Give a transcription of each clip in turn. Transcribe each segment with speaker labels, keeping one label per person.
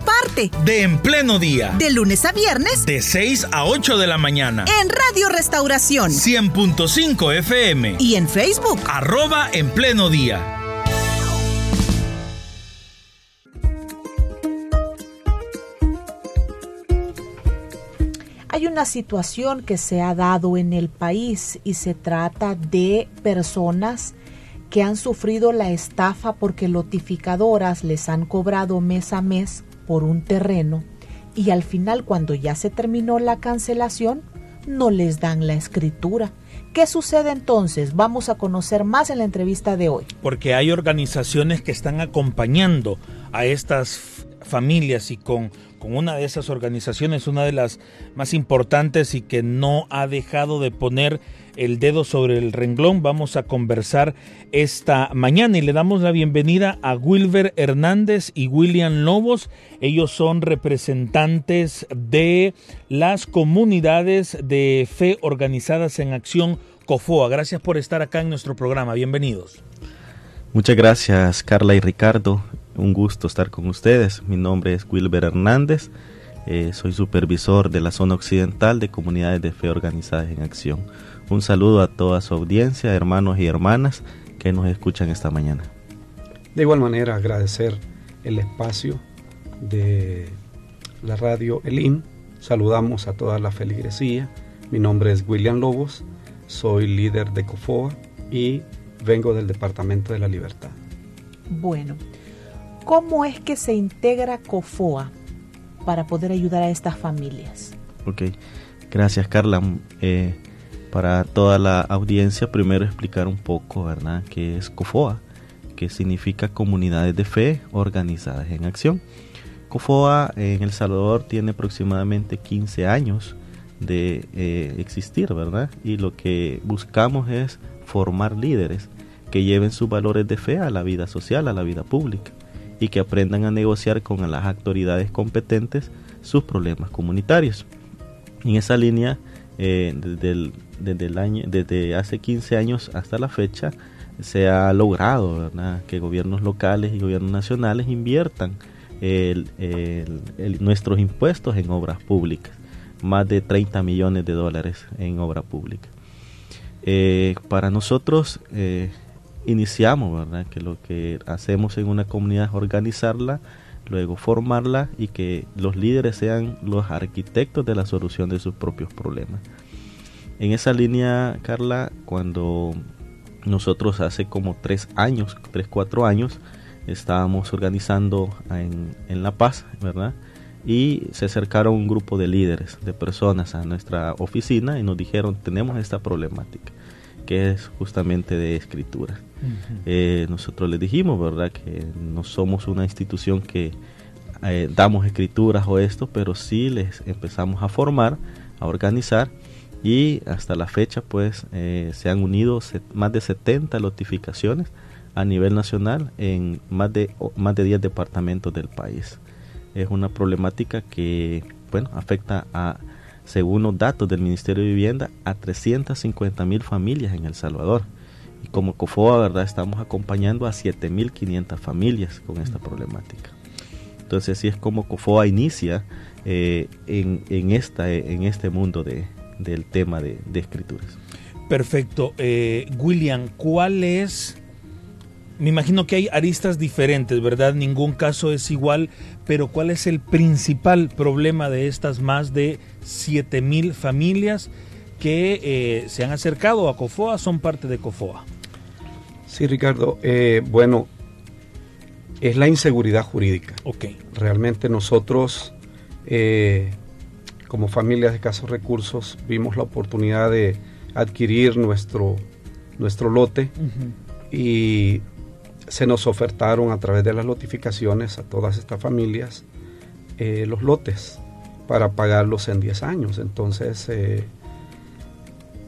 Speaker 1: parte
Speaker 2: de En Pleno Día.
Speaker 1: De lunes a viernes.
Speaker 2: De 6 a 8 de la mañana.
Speaker 1: En Radio Restauración.
Speaker 2: 100.5 FM.
Speaker 1: Y en Facebook.
Speaker 2: Arroba En Pleno Día.
Speaker 3: Hay una situación que se ha dado en el país y se trata de personas que han sufrido la estafa porque lotificadoras les han cobrado mes a mes por un terreno y al final cuando ya se terminó la cancelación no les dan la escritura. ¿Qué sucede entonces? Vamos a conocer más en la entrevista de hoy.
Speaker 2: Porque hay organizaciones que están acompañando a estas familias y con, con una de esas organizaciones, una de las más importantes y que no ha dejado de poner el dedo sobre el renglón. Vamos a conversar esta mañana y le damos la bienvenida a Wilber Hernández y William Lobos. Ellos son representantes de las comunidades de fe organizadas en acción COFOA. Gracias por estar acá en nuestro programa. Bienvenidos.
Speaker 4: Muchas gracias Carla y Ricardo. Un gusto estar con ustedes. Mi nombre es Wilber Hernández. Eh, soy supervisor de la zona occidental de comunidades de fe organizadas en acción. Un saludo a toda su audiencia, hermanos y hermanas que nos escuchan esta mañana.
Speaker 5: De igual manera, agradecer el espacio de la radio Elin. Saludamos a toda la feligresía. Mi nombre es William Lobos, soy líder de COFOA y vengo del Departamento de la Libertad.
Speaker 3: Bueno, ¿cómo es que se integra COFOA para poder ayudar a estas familias?
Speaker 4: Ok, gracias Carla. Eh, para toda la audiencia, primero explicar un poco, ¿verdad?, qué es COFOA, que significa Comunidades de Fe Organizadas en Acción. COFOA en El Salvador tiene aproximadamente 15 años de eh, existir, ¿verdad? Y lo que buscamos es formar líderes que lleven sus valores de fe a la vida social, a la vida pública, y que aprendan a negociar con las autoridades competentes sus problemas comunitarios. En esa línea, eh, desde desde hace 15 años hasta la fecha se ha logrado que gobiernos locales y gobiernos nacionales inviertan nuestros impuestos en obras públicas, más de 30 millones de dólares en obra pública. Eh, para nosotros eh, iniciamos, ¿verdad? que lo que hacemos en una comunidad es organizarla, luego formarla y que los líderes sean los arquitectos de la solución de sus propios problemas. En esa línea, Carla, cuando nosotros hace como tres años, tres, cuatro años, estábamos organizando en, La Paz, ¿verdad? Y se acercaron un grupo de líderes, de personas a nuestra oficina y nos dijeron, tenemos esta problemática, que es justamente de escritura. Eh, nosotros les dijimos, ¿verdad? Que no somos una institución que eh, damos escrituras o esto, pero sí les empezamos a formar, a organizar y hasta la fecha pues eh, se han unido más de 70 notificaciones a nivel nacional en más de, más de 10 departamentos del país. Es una problemática que bueno, afecta a, según los datos del Ministerio de Vivienda, a 350 mil familias en El Salvador. Y como COFOA, ¿verdad? Estamos acompañando a 7.500 familias con esta problemática. Entonces, así es como COFOA inicia eh, en, en, esta, en este mundo de, del tema de, escrituras.
Speaker 2: Perfecto. Eh, William, ¿cuál es... Me imagino que hay aristas diferentes, ¿verdad? Ningún caso es igual, pero ¿cuál es el principal problema de estas más de mil familias que eh, se han acercado a COFOA, son parte de COFOA?
Speaker 5: Sí, Ricardo. Eh, bueno, es la inseguridad jurídica.
Speaker 2: Ok.
Speaker 5: Realmente nosotros como familias de escasos recursos vimos la oportunidad de adquirir nuestro, nuestro lote y se nos ofertaron a través de las notificaciones a todas estas familias eh, los lotes para pagarlos en 10 años. Entonces eh,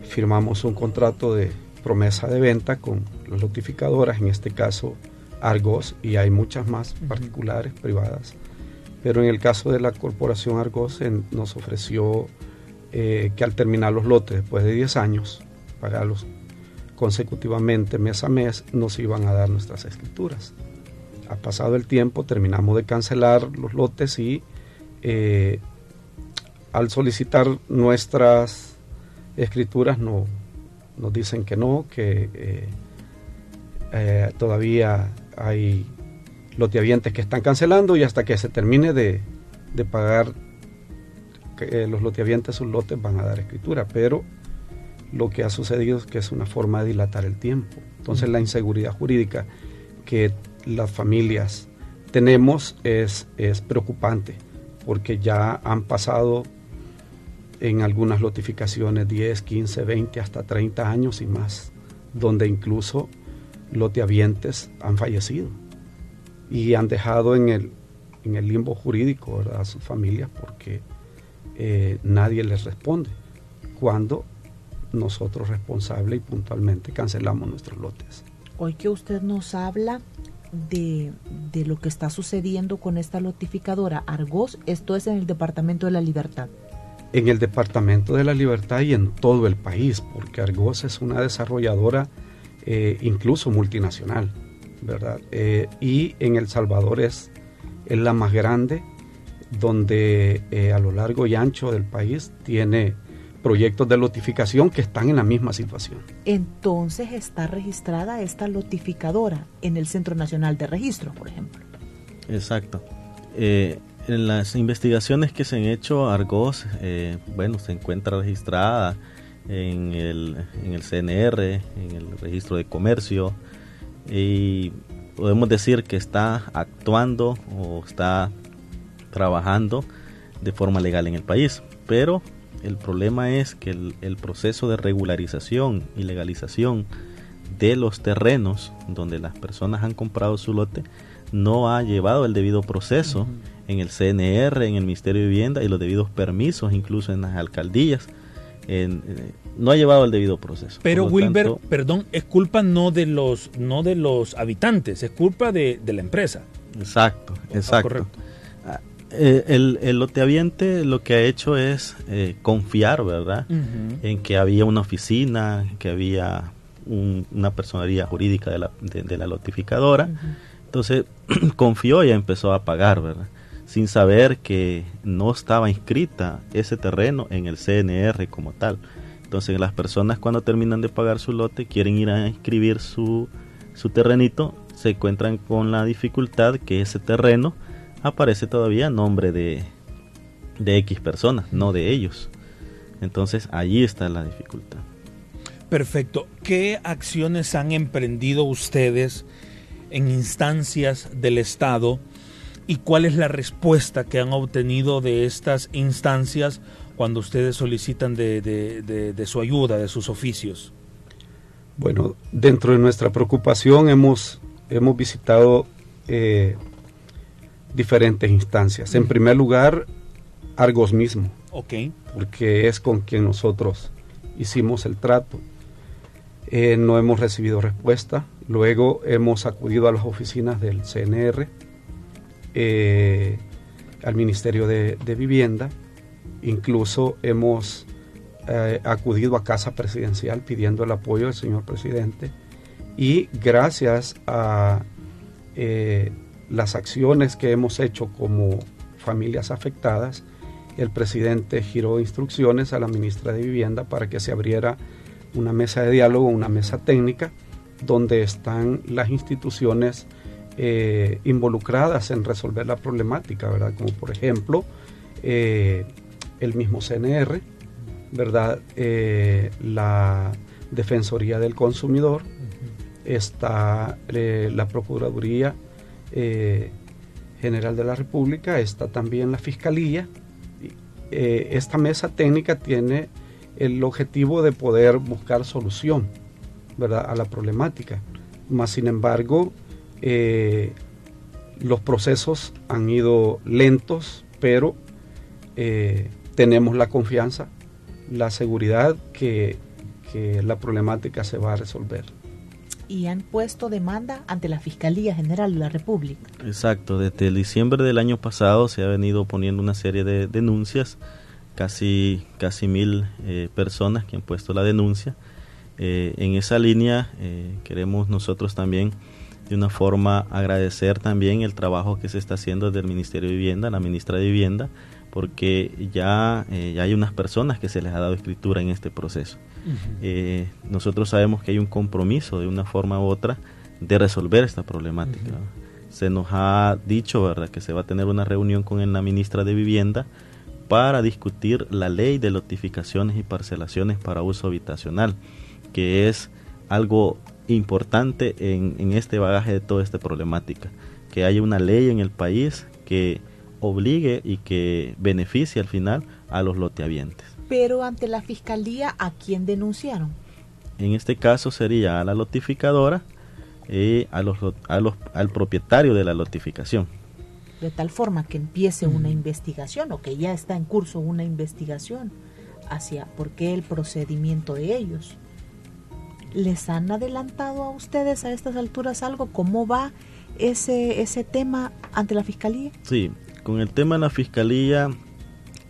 Speaker 5: firmamos un contrato de promesa de venta con las notificadoras, en este caso Argos, y hay muchas más particulares, privadas. Pero en el caso de la corporación Argos nos ofreció eh, que al terminar los lotes después de 10 años, pagarlos consecutivamente mes a mes, nos iban a dar nuestras escrituras. Ha pasado el tiempo, terminamos de cancelar los lotes y eh, al solicitar nuestras escrituras no, nos dicen que no, que eh, eh, todavía hay loteavientes que están cancelando y hasta que se termine de, pagar que, los loteavientes sus lotes van a dar escritura, pero lo que ha sucedido es que es una forma de dilatar el tiempo. Entonces la inseguridad jurídica que las familias tenemos es, es preocupante porque ya han pasado en algunas notificaciones 10, 15, 20, hasta 30 años y más, donde incluso loteavientes han fallecido y han dejado en el, en el limbo jurídico a sus familias porque eh, nadie les responde cuando nosotros responsable y puntualmente cancelamos nuestros lotes.
Speaker 3: Hoy que usted nos habla de, de lo que está sucediendo con esta notificadora Argos, esto es en el Departamento de la Libertad
Speaker 5: en el Departamento de la Libertad y en todo el país, porque Argos es una desarrolladora eh, incluso multinacional, ¿verdad? Eh, y en El Salvador es, es la más grande, donde eh, a lo largo y ancho del país tiene proyectos de lotificación que están en la misma situación.
Speaker 3: Entonces está registrada esta lotificadora en el Centro Nacional de Registro, por ejemplo.
Speaker 4: Exacto en las investigaciones que se han hecho, Argos, eh, bueno, se encuentra registrada en el, en el CNR, en el registro de comercio, y podemos decir que está actuando o está trabajando de forma legal en el país. Pero el problema es que el, el proceso de regularización y legalización de los terrenos donde las personas han comprado su lote no ha llevado el debido proceso en el CNR, en el Ministerio de Vivienda y los debidos permisos, incluso en las alcaldías. Eh, no ha llevado el debido proceso.
Speaker 2: Pero Wilber, perdón, es culpa no de los no de los habitantes, es culpa de, la empresa.
Speaker 4: Exacto, ah, exacto. Ah, eh, el, el loteaviente lo que ha hecho es eh, confiar, ¿verdad? En que había una oficina, que había una personalidad jurídica de la, de, la lotificadora. Entonces confió y empezó a pagar, ¿verdad? Sin saber que no estaba inscrita ese terreno en el CNR como tal. Entonces las personas cuando terminan de pagar su lote quieren ir a inscribir su, su terrenito, se encuentran con la dificultad que ese terreno aparece todavía a nombre de, de X personas, no de ellos. Entonces allí está la dificultad.
Speaker 2: Perfecto. ¿Qué acciones han emprendido ustedes en instancias del Estado? Y cuál es la respuesta que han obtenido de estas instancias cuando ustedes solicitan de, su ayuda, de sus oficios.
Speaker 5: Bueno, dentro de nuestra preocupación hemos, hemos visitado eh, diferentes instancias. En primer lugar, Argos mismo. Porque es con quien nosotros hicimos el trato. Eh, no hemos recibido respuesta. Luego hemos acudido a las oficinas del CNR eh, al Ministerio de, Vivienda. Incluso hemos eh, acudido a Casa Presidencial pidiendo el apoyo del señor presidente y gracias a eh, las acciones que hemos hecho como familias afectadas, el presidente giró instrucciones a la ministra de Vivienda para que se abriera una mesa de diálogo, una mesa técnica, donde están las instituciones eh, involucradas en resolver la problemática, ¿verdad? Como por ejemplo eh, el mismo CNR, ¿verdad? Eh, la Defensoría del Consumidor, está la Procuraduría General de la República, está también la Fiscalía. esta mesa técnica tiene el objetivo de poder buscar solución, ¿verdad? A la problemática. Más sin embargo, eh, los procesos han ido lentos, pero eh, tenemos la confianza, la seguridad que, que la problemática se va a resolver.
Speaker 3: Y han puesto demanda ante la Fiscalía General de la República.
Speaker 4: Exacto, desde el diciembre del año pasado se ha venido poniendo una serie de denuncias, casi, casi mil eh, personas que han puesto la denuncia. Eh, en esa línea eh, queremos nosotros también de una forma agradecer también el trabajo que se está haciendo desde el Ministerio de Vivienda, la ministra de Vivienda, porque ya, eh, ya hay unas personas que se les ha dado escritura en este proceso. Eh, nosotros sabemos que hay un compromiso de una forma u otra de resolver esta problemática. Se nos ha dicho ¿verdad? que se va a tener una reunión con la ministra de Vivienda para discutir la ley de notificaciones y parcelaciones para uso habitacional, que es algo importante en, en este bagaje de toda esta problemática, que haya una ley en el país que obligue y que beneficie al final a los loteavientes.
Speaker 3: Pero ante la fiscalía, ¿a quién denunciaron?
Speaker 4: En este caso sería a la notificadora y a los, a los, al propietario de la notificación.
Speaker 3: De tal forma que empiece una investigación o que ya está en curso una investigación hacia por qué el procedimiento de ellos. ¿Les han adelantado a ustedes a estas alturas algo? ¿Cómo va ese, ese tema ante la fiscalía?
Speaker 4: Sí, con el tema de la fiscalía,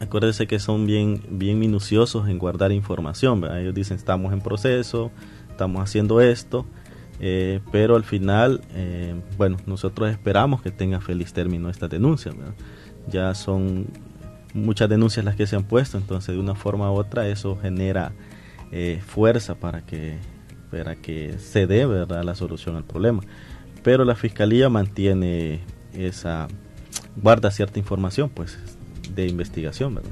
Speaker 4: acuérdense que son bien, bien minuciosos en guardar información. ¿verdad? Ellos dicen estamos en proceso, estamos haciendo esto, eh, pero al final, eh, bueno, nosotros esperamos que tenga feliz término esta denuncia. Ya son muchas denuncias las que se han puesto, entonces de una forma u otra eso genera eh, fuerza para que, para que se dé ¿verdad? la solución al problema. Pero la fiscalía mantiene esa guarda cierta información pues de investigación, ¿verdad?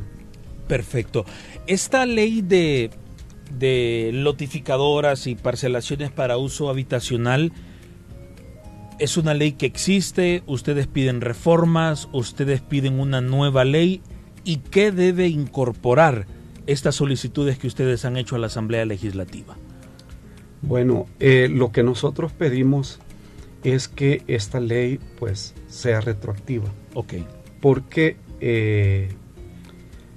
Speaker 2: Perfecto. Esta ley de, de lotificadoras y parcelaciones para uso habitacional es una ley que existe, ustedes piden reformas, ustedes piden una nueva ley y qué debe incorporar estas solicitudes que ustedes han hecho a la Asamblea Legislativa.
Speaker 5: Bueno, eh, lo que nosotros pedimos es que esta ley pues sea retroactiva.
Speaker 2: Ok.
Speaker 5: Porque eh,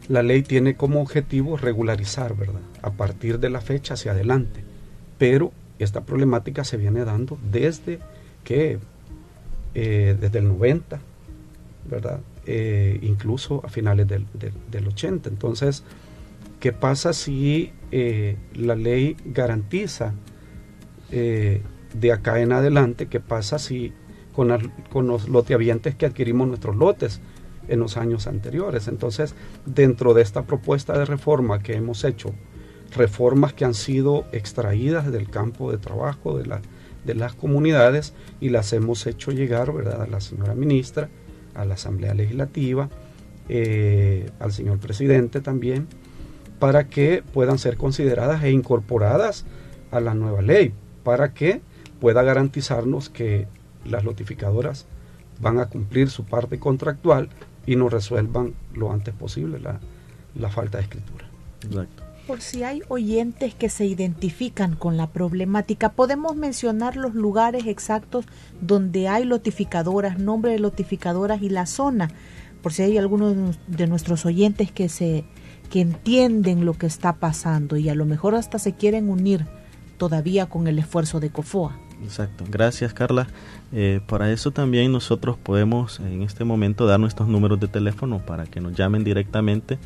Speaker 5: la ley tiene como objetivo regularizar, ¿verdad? A partir de la fecha hacia adelante. Pero esta problemática se viene dando desde que, eh, desde el 90, ¿verdad? Eh, incluso a finales del, del, del, 80. Entonces, ¿qué pasa si la ley garantiza de acá en adelante, qué pasa si con, con los loteavientes que adquirimos nuestros lotes en los años anteriores. Entonces, dentro de esta propuesta de reforma que hemos hecho, reformas que han sido extraídas del campo de trabajo de las comunidades y las hemos hecho llegar ¿verdad? a la señora ministra, a la Asamblea Legislativa, eh, al señor presidente también, para que puedan ser consideradas e incorporadas a la nueva ley, para que pueda garantizarnos que las notificadoras van a cumplir su parte contractual y nos resuelvan lo antes posible la, la falta de escritura.
Speaker 4: Exacto.
Speaker 3: Por si hay oyentes que se identifican con la problemática, podemos mencionar los lugares exactos donde hay notificadoras, nombre de notificadoras y la zona, por si hay algunos de nuestros oyentes que se que entienden lo que está pasando y a lo mejor hasta se quieren unir todavía con el esfuerzo de COFOA.
Speaker 4: Exacto, gracias Carla. Eh, para eso también nosotros podemos en este momento dar nuestros números de teléfono para que nos llamen directamente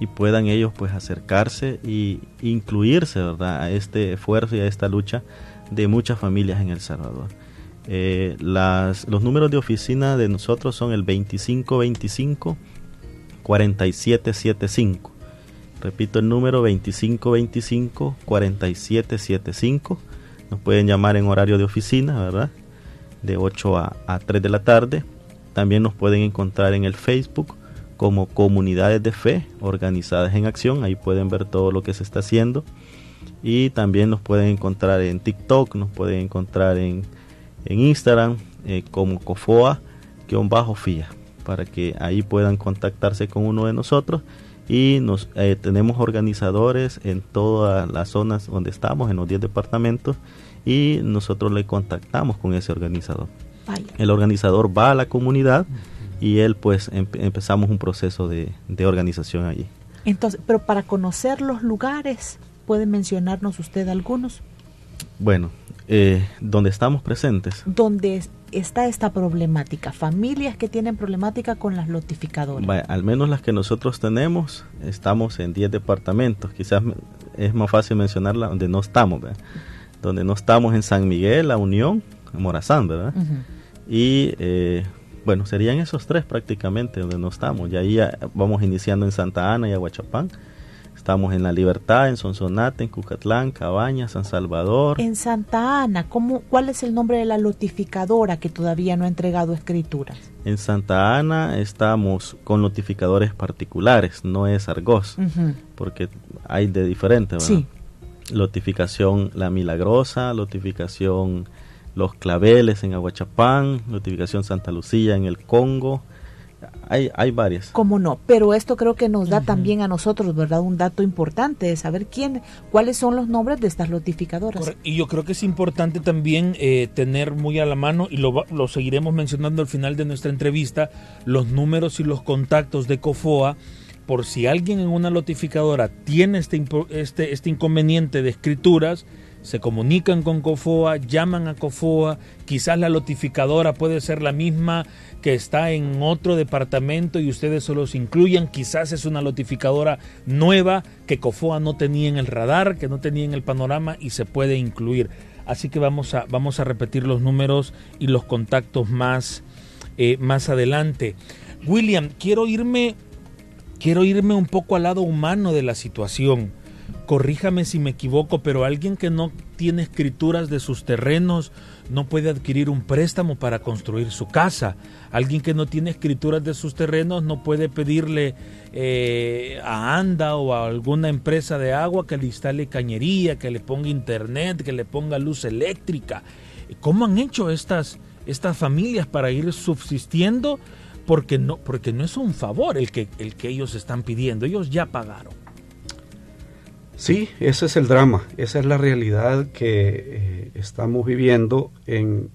Speaker 4: y puedan ellos pues acercarse y incluirse ¿verdad? a este esfuerzo y a esta lucha de muchas familias en El Salvador. Eh, los números de oficina de nosotros son el 2525 4775. Repito el número 2525 4775 nos pueden llamar en horario de oficina, ¿verdad? De 8 a, a 3 de la tarde. También nos pueden encontrar en el Facebook como comunidades de fe organizadas en acción. Ahí pueden ver todo lo que se está haciendo. Y también nos pueden encontrar en TikTok, nos pueden encontrar en, en Instagram eh, como COFOA-FIA para que ahí puedan contactarse con uno de nosotros y nos eh, tenemos organizadores en todas las zonas donde estamos, en los 10 departamentos, y nosotros le contactamos con ese organizador. El organizador va a la comunidad y él pues em empezamos un proceso de, de, organización allí.
Speaker 3: Entonces, pero para conocer los lugares, ¿Puede mencionarnos usted algunos?
Speaker 4: Bueno, eh, donde estamos presentes.
Speaker 3: ¿Dónde está esta problemática? Familias que tienen problemática con las notificadoras.
Speaker 4: al menos las que nosotros tenemos, estamos en 10 departamentos. Quizás es más fácil mencionarla donde no estamos, Donde no estamos en San Miguel, La Unión, Morazán, ¿verdad? Y eh, bueno, serían esos tres prácticamente donde no estamos. Y ahí vamos iniciando en Santa Ana y Aguachapán Estamos en La Libertad, en Sonsonate, en Cucatlán, Cabaña, San Salvador.
Speaker 3: En Santa Ana, ¿cómo, ¿cuál es el nombre de la notificadora que todavía no ha entregado escrituras?
Speaker 4: En Santa Ana estamos con notificadores particulares, no es Argos, porque hay de diferente, ¿verdad? Sí. Notificación La Milagrosa, notificación Los Claveles en Aguachapán, notificación Santa Lucía en el Congo, hay, hay varias.
Speaker 3: ¿Cómo no? Pero esto creo que nos da también a nosotros, ¿verdad? Un dato importante de saber quién, cuáles son los nombres de estas notificadoras.
Speaker 2: Y yo creo que es importante también eh, tener muy a la mano, y lo, lo seguiremos mencionando al final de nuestra entrevista, los números y los contactos de COFOA por si alguien en una notificadora tiene este, este, este inconveniente de escrituras, se comunican con COFOA, llaman a COFOA, quizás la notificadora puede ser la misma que está en otro departamento y ustedes solo se incluyan, quizás es una notificadora nueva que COFOA no tenía en el radar, que no tenía en el panorama y se puede incluir. Así que vamos a, vamos a repetir los números y los contactos más, eh, más adelante. William, quiero irme, quiero irme un poco al lado humano de la situación corríjame si me equivoco, pero alguien que no tiene escrituras de sus terrenos no puede adquirir un préstamo para construir su casa. Alguien que no tiene escrituras de sus terrenos no puede pedirle eh, a ANDA o a alguna empresa de agua que le instale cañería, que le ponga internet, que le ponga luz eléctrica. ¿Cómo han hecho estas, estas familias para ir subsistiendo? Porque no, porque no es un favor el que, el que ellos están pidiendo, ellos ya pagaron.
Speaker 5: Sí, ese es el drama, esa es la realidad que eh, estamos viviendo en,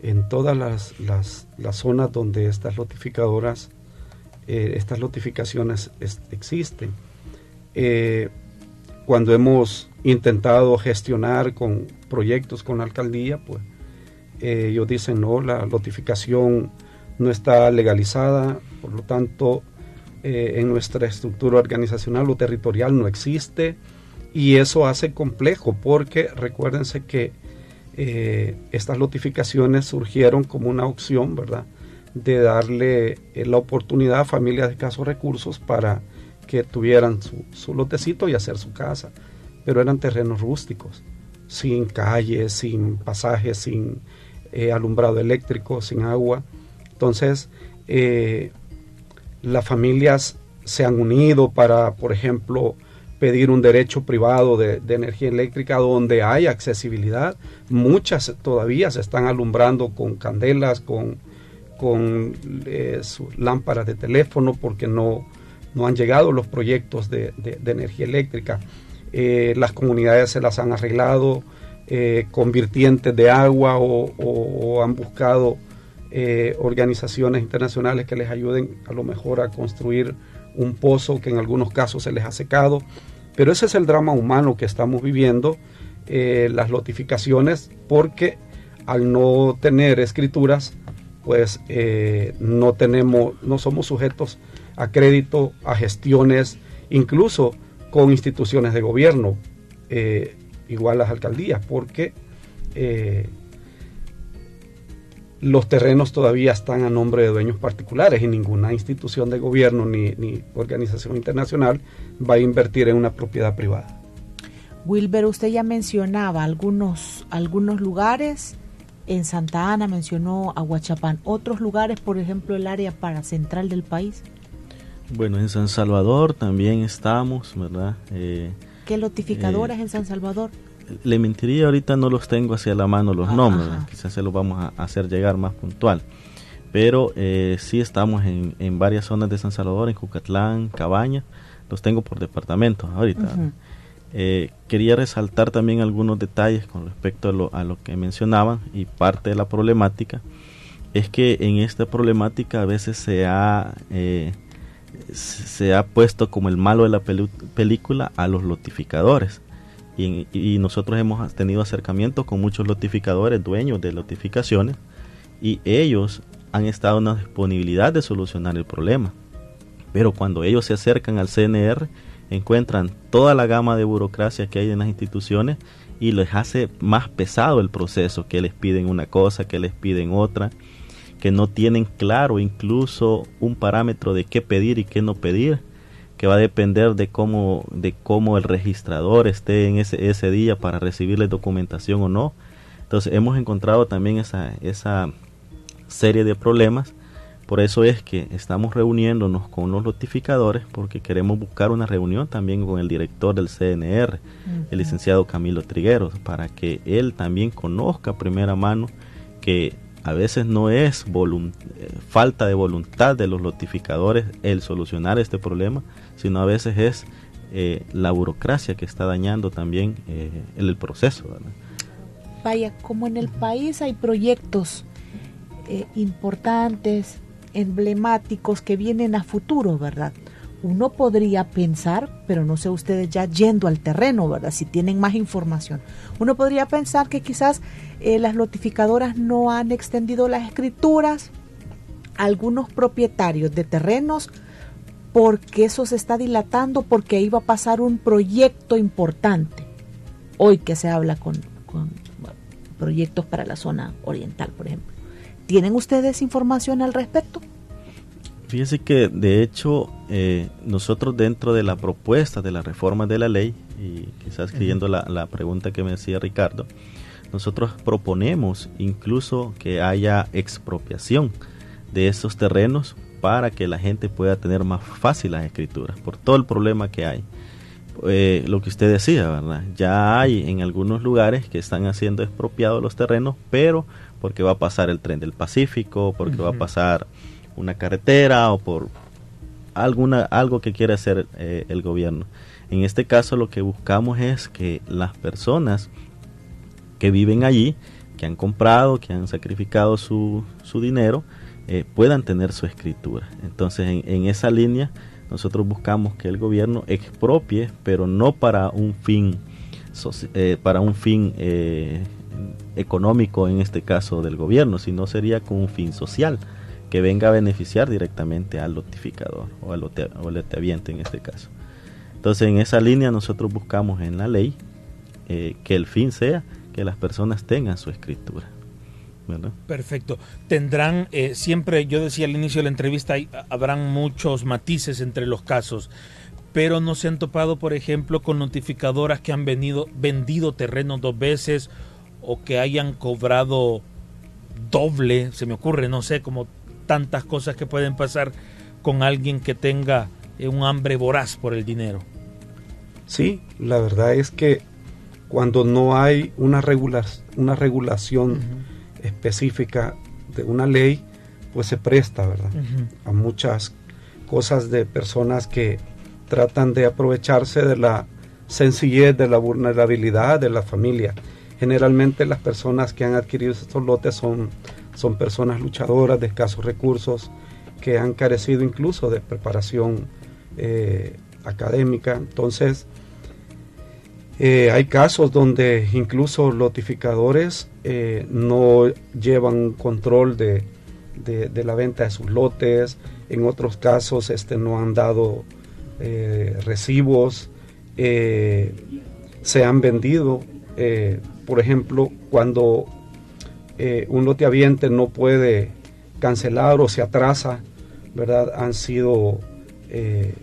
Speaker 5: en todas las, las, zonas donde estas notificadoras, eh, estas notificaciones existen. Eh, cuando hemos intentado gestionar con proyectos con la alcaldía, pues ellos dicen, no, la notificación no está legalizada, por lo tanto eh, en nuestra estructura organizacional o territorial no existe y eso hace complejo porque recuérdense que eh, estas notificaciones surgieron como una opción, ¿verdad? De darle eh, la oportunidad a familias de escasos recursos para que tuvieran su, su, lotecito y hacer su casa. Pero eran terrenos rústicos, sin calles, sin pasajes, sin alumbrado eléctrico, sin agua. Entonces, las familias se han unido para, por ejemplo, pedir un derecho privado de, energía eléctrica donde hay accesibilidad. Muchas todavía se están alumbrando con candelas, con, con eh, lámparas de teléfono porque no, no han llegado los proyectos de, energía eléctrica. Eh, las comunidades se las han arreglado eh, con virtientes de agua o han buscado eh, organizaciones internacionales que les ayuden a lo mejor a construir un pozo que en algunos casos se les ha secado. Pero ese es el drama humano que estamos viviendo, eh, las notificaciones, porque al no tener escrituras, pues eh, no tenemos, no somos sujetos a crédito, a gestiones, incluso con instituciones de gobierno, igual las alcaldías, porque los terrenos todavía están a nombre de dueños particulares y ninguna institución de gobierno ni, organización internacional va a invertir en una propiedad privada.
Speaker 3: Wilber, usted ya mencionaba algunos, algunos lugares, en Santa Ana mencionó Aguachapán, otros lugares, por ejemplo, el área para central del país.
Speaker 4: Bueno, en San Salvador también estamos, ¿verdad?
Speaker 3: Eh, ¿Qué notificadoras eh, en San Salvador?
Speaker 4: Le mentiría ahorita no los tengo hacia la mano los nombres, quizás se los vamos a hacer llegar más puntual. Pero eh, sí estamos en, en, varias zonas de San Salvador, en Cucatlán, Cabaña, los tengo por departamento ahorita. Eh, quería resaltar también algunos detalles con respecto a lo, a lo que mencionaban y parte de la problemática es que en esta problemática a veces se ha eh, se ha puesto como el malo de la película a los lotificadores. Y, nosotros hemos tenido acercamiento con muchos lotificadores, dueños de lotificaciones, y ellos han estado en la disponibilidad de solucionar el problema. Pero cuando ellos se acercan al CNR, encuentran toda la gama de burocracia que hay en las instituciones y les hace más pesado el proceso, que les piden una cosa, que les piden otra, que no tienen claro incluso un parámetro de qué pedir y qué no pedir, que va a depender de cómo, de cómo el registrador esté en ese, ese día para recibirle documentación o no. Entonces hemos encontrado también esa, esa serie de problemas por eso es que estamos reuniéndonos con los notificadores porque queremos buscar una reunión también con el director del CNR, el licenciado Camilo Trigueros, para que él también conozca a primera mano que a veces no es eh, falta de voluntad de los notificadores el solucionar este problema, sino a veces es eh, la burocracia que está dañando también eh, el, proceso.
Speaker 3: Vaya, como en el país hay proyectos importantes, emblemáticos que vienen a futuro, ¿verdad? Uno podría pensar, pero no sé ustedes ya yendo al terreno, ¿verdad? Si tienen más información. Uno podría pensar que quizás eh, las notificadoras no han extendido las escrituras algunos propietarios de terrenos porque eso se está dilatando, porque iba a pasar un proyecto importante. Hoy que se habla con, con proyectos para la zona oriental, por ejemplo. ¿Tienen ustedes información al respecto?
Speaker 4: Fíjese que de hecho eh, nosotros dentro de la propuesta de la reforma de la ley, y quizás siguiendo la, la, pregunta que me decía Ricardo, nosotros proponemos incluso que haya expropiación de esos terrenos para que la gente pueda tener más fácil las escrituras, por todo el problema que hay. Eh, lo que usted decía, ¿verdad? Ya hay en algunos lugares que están haciendo expropiados los terrenos, pero porque va a pasar el tren del Pacífico, porque va a pasar una carretera o por alguna algo que quiere hacer eh, el gobierno. En este caso lo que buscamos es que las personas que viven allí, que han comprado, que han sacrificado su, su dinero, eh, puedan tener su escritura. Entonces en, esa línea nosotros buscamos que el gobierno expropie, pero no para un fin, eh, para un fin económico en este caso del gobierno, sino sería con un fin social que venga a beneficiar directamente al notificador o al loteaviente en este caso. Entonces en esa línea nosotros buscamos en la ley eh, que el fin sea que las personas tengan su escritura.
Speaker 2: Perfecto. Tendrán, eh, siempre, yo decía al inicio de la entrevista, habrán muchos matices entre los casos, pero no se han topado, por ejemplo, con notificadoras que han venido, vendido terreno dos veces o que hayan cobrado doble, se me ocurre, no sé, como tantas cosas que pueden pasar con alguien que tenga eh, un hambre voraz por el dinero.
Speaker 5: Sí, la verdad es que cuando no hay una, una regulación específica de una ley, pues se presta, ¿verdad? A muchas cosas de personas que tratan de aprovecharse de la sencillez, de la vulnerabilidad de la familia. Generalmente las personas que han adquirido estos lotes son son personas luchadoras de escasos recursos que han carecido incluso de preparación eh, académica. Entonces, eh, hay casos donde incluso lotificadores eh, no llevan control de, la venta de sus lotes, en otros casos este, no han dado recibos, se han vendido, por ejemplo, cuando eh, un loteaviente no puede cancelar o se atrasa, ¿verdad? Han sido, eh,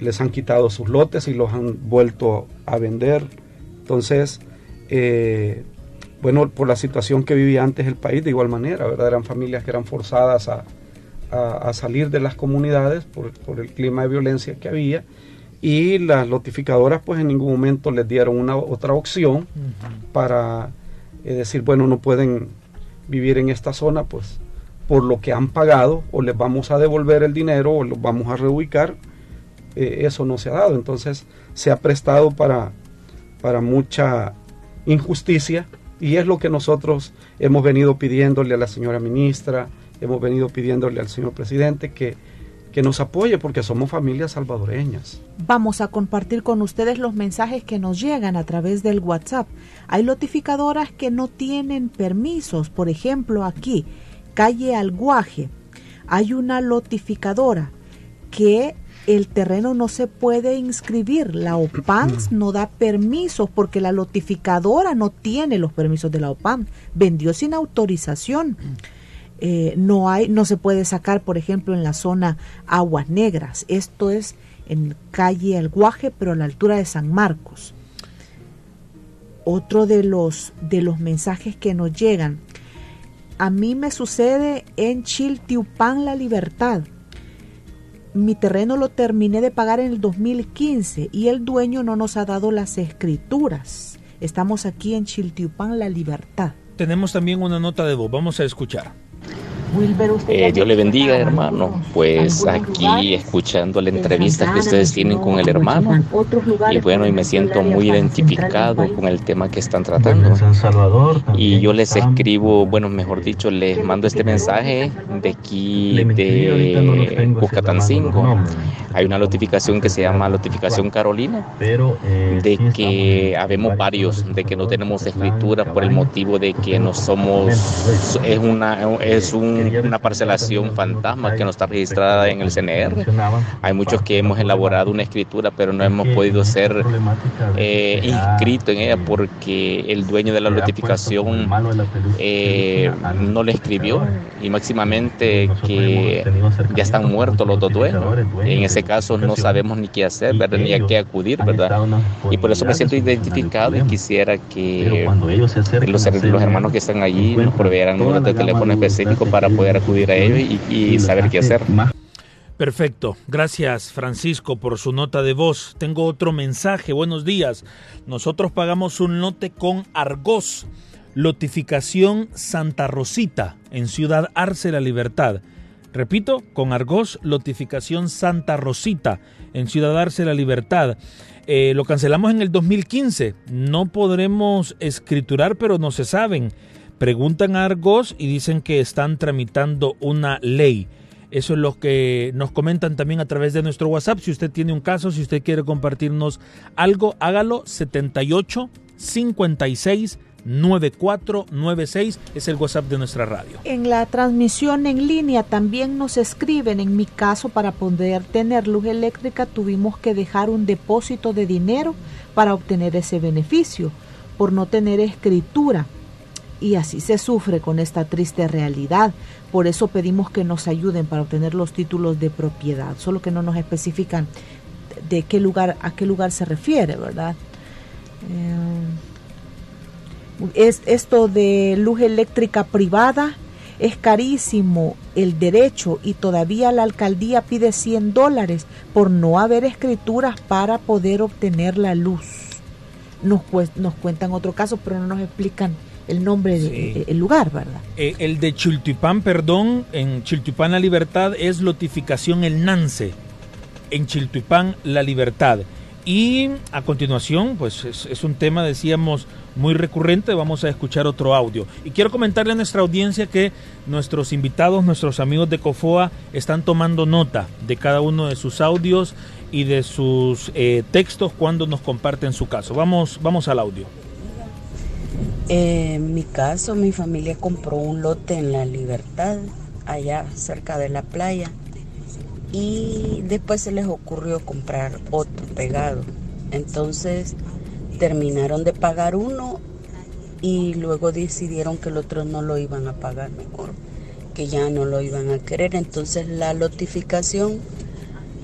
Speaker 5: les han quitado sus lotes y los han vuelto a vender. Entonces, eh, bueno, por la situación que vivía antes el país, de igual manera, ¿verdad? Eran familias que eran forzadas a, salir de las comunidades por, el clima de violencia que había y las notificadoras pues en ningún momento les dieron una otra opción para es decir, bueno, no pueden vivir en esta zona, pues por lo que han pagado, o les vamos a devolver el dinero, o los vamos a reubicar, eh, eso no se ha dado. Entonces se ha prestado para, para mucha injusticia, y es lo que nosotros hemos venido pidiéndole a la señora ministra, hemos venido pidiéndole al señor presidente que que nos apoye porque somos familias salvadoreñas.
Speaker 3: Vamos a compartir con ustedes los mensajes que nos llegan a través del WhatsApp. Hay notificadoras que no tienen permisos, por ejemplo aquí, calle Alguaje, hay una notificadora que el terreno no se puede inscribir. La OPANS no da permisos porque la notificadora no tiene los permisos de la OPAN. Vendió sin autorización. Eh, no hay, no se puede sacar, por ejemplo, en la zona Aguas Negras. Esto es en calle El Guaje, pero a la altura de San Marcos. Otro de los de los mensajes que nos llegan. A mí me sucede en Chiltiupan La Libertad. Mi terreno lo terminé de pagar en el 2015 y el dueño no nos ha dado las escrituras. Estamos aquí en Chiltiupan La Libertad.
Speaker 2: Tenemos también una nota de voz, vamos a escuchar.
Speaker 6: Eh, Dios le bendiga, hermano. Pues aquí escuchando la entrevista que ustedes tienen con el hermano. Y bueno, y me siento muy identificado con el tema que están tratando. Y yo les escribo, bueno, mejor dicho, les mando este mensaje de aquí de Buscatancingo. Hay una notificación que se llama notificación Carolina, de que habemos varios, de que no tenemos escritura por el motivo de que no somos, es una, es un una parcelación fantasma que no está registrada en el CNR. Hay muchos que hemos elaborado una escritura, pero no hemos podido ser eh, inscritos en ella porque el dueño de la notificación eh, no le escribió y máximamente que ya están muertos los dos dueños. En ese caso no sabemos ni qué hacer, ni a qué acudir, ¿verdad? Y por eso me siento identificado y quisiera que los, los hermanos que están allí nos proveeran números de teléfono específico para poder acudir a ellos y, saber qué hacer.
Speaker 2: Perfecto. Gracias, Francisco, por su nota de voz. Tengo otro mensaje. Buenos días. Nosotros pagamos un lote con Argos, lotificación Santa Rosita, en Ciudad Arce La Libertad. Repito, con Argos, lotificación Santa Rosita, en Ciudad Arce La Libertad. Eh, lo cancelamos en el 2015. No podremos escriturar, pero no se saben preguntan a Argos y dicen que están tramitando una ley. Eso es lo que nos comentan también a través de nuestro WhatsApp. Si usted tiene un caso, si usted quiere compartirnos algo, hágalo 78 56 9496 es el WhatsApp de nuestra radio.
Speaker 3: En la transmisión en línea también nos escriben, en mi caso para poder tener luz eléctrica tuvimos que dejar un depósito de dinero para obtener ese beneficio por no tener escritura y así se sufre con esta triste realidad. Por eso pedimos que nos ayuden para obtener los títulos de propiedad, solo que no nos especifican de qué lugar a qué lugar se refiere, ¿verdad? Eh, es esto de luz eléctrica privada es carísimo el derecho y todavía la alcaldía pide 100 dólares por no haber escrituras para poder obtener la luz. Nos, nos cuentan otro caso, pero no nos explican el nombre del lugar, ¿verdad?
Speaker 2: Eh, el de Chiltipán, perdón, en Chiltipán La Libertad es Lotificación El Nance. En Chiltipán La Libertad. Y a continuación, pues es, un tema, decíamos, muy recurrente. Vamos a escuchar otro audio. Y quiero comentarle a nuestra audiencia que nuestros invitados, nuestros amigos de COFOA, están tomando nota de cada uno de sus audios y de sus eh, textos cuando nos comparten su caso. Vamos, vamos al audio.
Speaker 7: En mi caso, mi familia compró un lote en La Libertad, allá cerca de la playa, y después se les ocurrió comprar otro pegado. Entonces terminaron de pagar uno y luego decidieron que el otro no lo iban a pagar mejor, que ya no lo iban a querer. Entonces la lotificación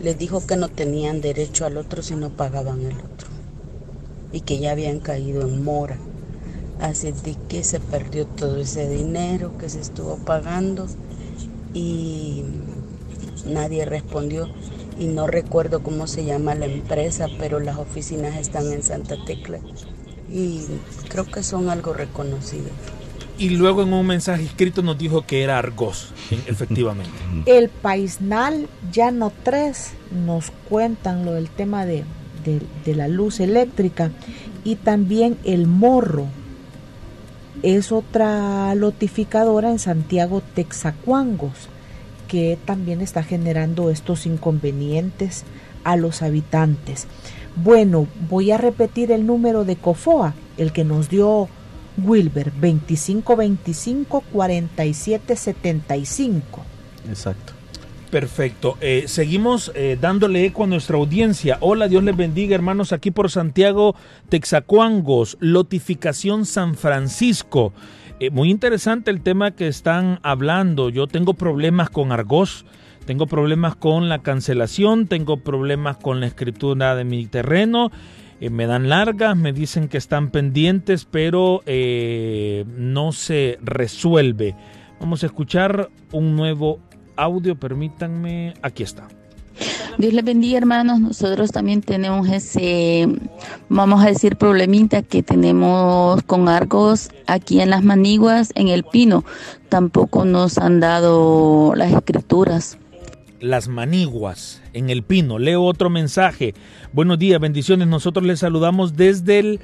Speaker 7: les dijo que no tenían derecho al otro si no pagaban el otro y que ya habían caído en mora. Así de que se perdió todo ese dinero que se estuvo pagando y nadie respondió. Y no recuerdo cómo se llama la empresa, pero las oficinas están en Santa Tecla y creo que son algo reconocidos.
Speaker 2: Y luego en un mensaje escrito nos dijo que era Argos, efectivamente.
Speaker 3: El Paisnal Llano 3 nos cuentan lo del tema de, de la luz eléctrica y también el morro es otra lotificadora en Santiago Texacuangos que también está generando estos inconvenientes a los habitantes. Bueno, voy a repetir el número de COFOA, el que nos dio Wilber, 2525 4775.
Speaker 4: Exacto.
Speaker 2: Perfecto. Eh, seguimos eh, dándole eco a nuestra audiencia. Hola, Dios les bendiga, hermanos, aquí por Santiago, Texacuangos, Lotificación San Francisco. Eh, muy interesante el tema que están hablando. Yo tengo problemas con Argos, tengo problemas con la cancelación, tengo problemas con la escritura de mi terreno. me dan largas, me dicen que están pendientes, pero no se resuelve. Vamos a escuchar un nuevo audio, permítanme, aquí está.
Speaker 8: Dios les bendiga hermanos, nosotros también tenemos ese, vamos a decir, problemita que tenemos con Argos aquí en las Maniguas, en el Pino. Tampoco nos han dado las escrituras.
Speaker 2: Las Maniguas, en el Pino. Leo otro mensaje. Buenos días, bendiciones. Nosotros les saludamos desde el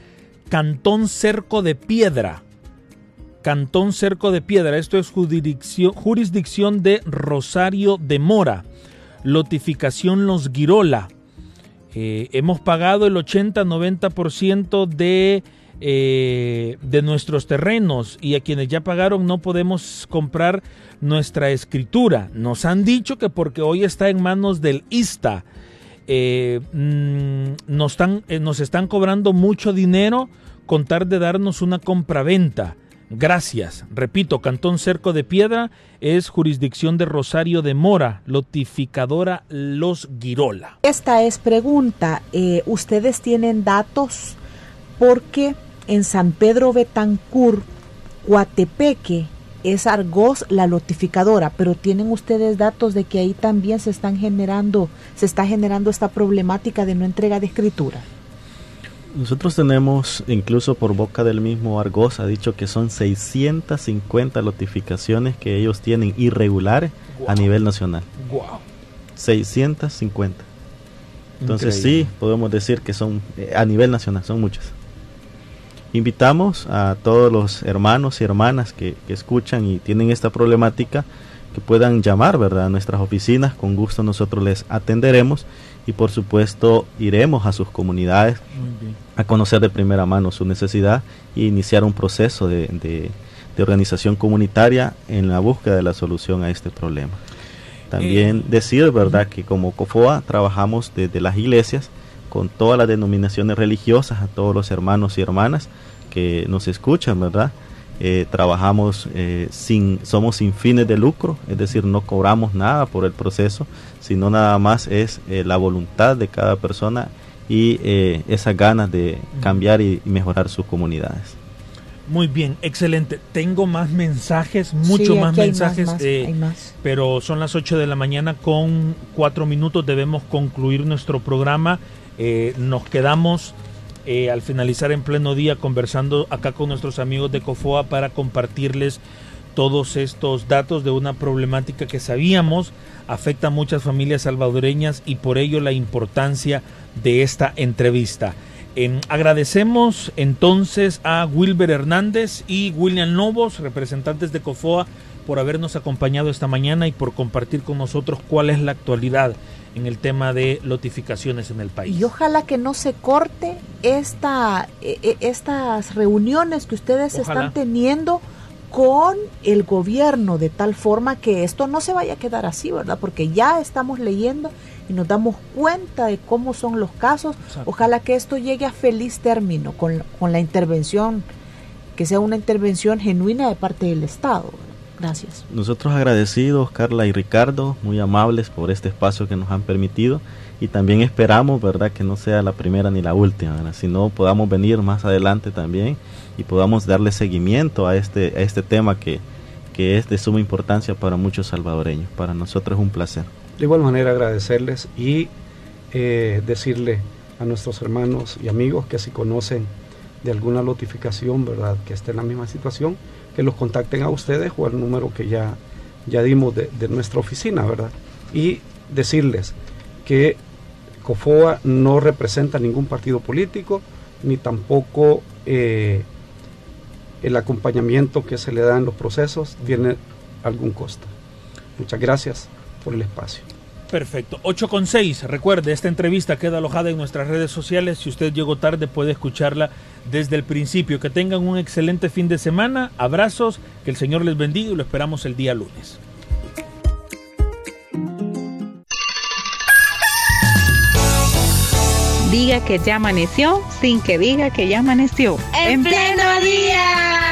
Speaker 2: Cantón Cerco de Piedra. Cantón Cerco de Piedra. Esto es jurisdicción, de Rosario de Mora. Lotificación Los Girola. Eh, hemos pagado el 80-90% de, eh, de nuestros terrenos y a quienes ya pagaron no podemos comprar nuestra escritura. Nos han dicho que porque hoy está en manos del ISTA, eh, mm, nos, están, nos están cobrando mucho dinero contar de darnos una compraventa. Gracias. Repito, Cantón Cerco de Piedra es jurisdicción de Rosario de Mora, lotificadora Los Girola.
Speaker 3: Esta es pregunta. Eh, ¿Ustedes tienen datos? Porque en San Pedro Betancur, Coatepeque, es Argos la lotificadora, pero tienen ustedes datos de que ahí también se están generando, se está generando esta problemática de no entrega de escritura.
Speaker 4: Nosotros tenemos, incluso por boca del mismo Argos, ha dicho que son 650 notificaciones que ellos tienen irregulares a nivel nacional. Wow. 650. Entonces sí, podemos decir que son eh, a nivel nacional, son muchas. Invitamos a todos los hermanos y hermanas que, que escuchan y tienen esta problemática que puedan llamar, ¿verdad? A nuestras oficinas, con gusto nosotros les atenderemos y por supuesto iremos a sus comunidades a conocer de primera mano su necesidad e iniciar un proceso de, organización comunitaria en la búsqueda de la solución a este problema. También eh, decir, ¿verdad?, que como COFOA trabajamos desde las iglesias con todas las denominaciones religiosas, a todos los hermanos y hermanas que nos escuchan, ¿verdad? Eh, trabajamos eh, sin, somos sin fines de lucro, es decir, no cobramos nada por el proceso, sino nada más es la voluntad de cada persona y esas ganas de cambiar y, mejorar sus comunidades.
Speaker 2: Muy bien, excelente. Tengo más mensajes, mucho más mensajes, pero son las 8 de la mañana con 4 minutos. Debemos concluir nuestro programa. nos quedamos eh, al finalizar en pleno día conversando acá con nuestros amigos de COFOA para compartirles todos estos datos de una problemática que sabíamos afecta a muchas familias salvadoreñas y por ello la importancia de esta entrevista. agradecemos entonces a Wilber Hernández y William Lobos, representantes de COFOA, por habernos acompañado esta mañana y por compartir con nosotros cuál es la actualidad en el tema de notificaciones en el país.
Speaker 3: Y ojalá que no se corte esta, e, e, estas reuniones que ustedes están teniendo con el gobierno de tal forma que esto no se vaya a quedar así, ¿verdad? Porque ya estamos leyendo y nos damos cuenta de cómo son los casos. Ojalá que esto llegue a feliz término con, con la intervención, que sea una intervención genuina de parte del Estado. Gracias.
Speaker 4: Nosotros agradecidos, Carla y Ricardo, muy amables por este espacio que nos han permitido y también esperamos, ¿verdad?, que no sea la primera ni la última, sino podamos venir más adelante también y podamos darle seguimiento a este, a este tema que, que es de suma importancia para muchos salvadoreños. Para nosotros es un placer.
Speaker 5: De igual manera agradecerles y eh, decirle a nuestros hermanos y amigos que si conocen de alguna notificación, ¿verdad?, que esté en la misma situación, que los contacten a ustedes o al número que ya, ya dimos de, nuestra oficina, ¿verdad? Y decirles que COFOA no representa ningún partido político, ni tampoco eh, el acompañamiento que se le da en los procesos tiene algún costo. Muchas gracias por el espacio.
Speaker 2: Perfecto. 8 con 6. Recuerde, esta entrevista queda alojada en nuestras redes sociales. Si usted llegó tarde, puede escucharla desde el principio. Que tengan un excelente fin de semana. Abrazos. Que el Señor les bendiga y lo esperamos el día lunes.
Speaker 9: Diga que ya amaneció sin que diga que ya amaneció.
Speaker 10: En pleno día.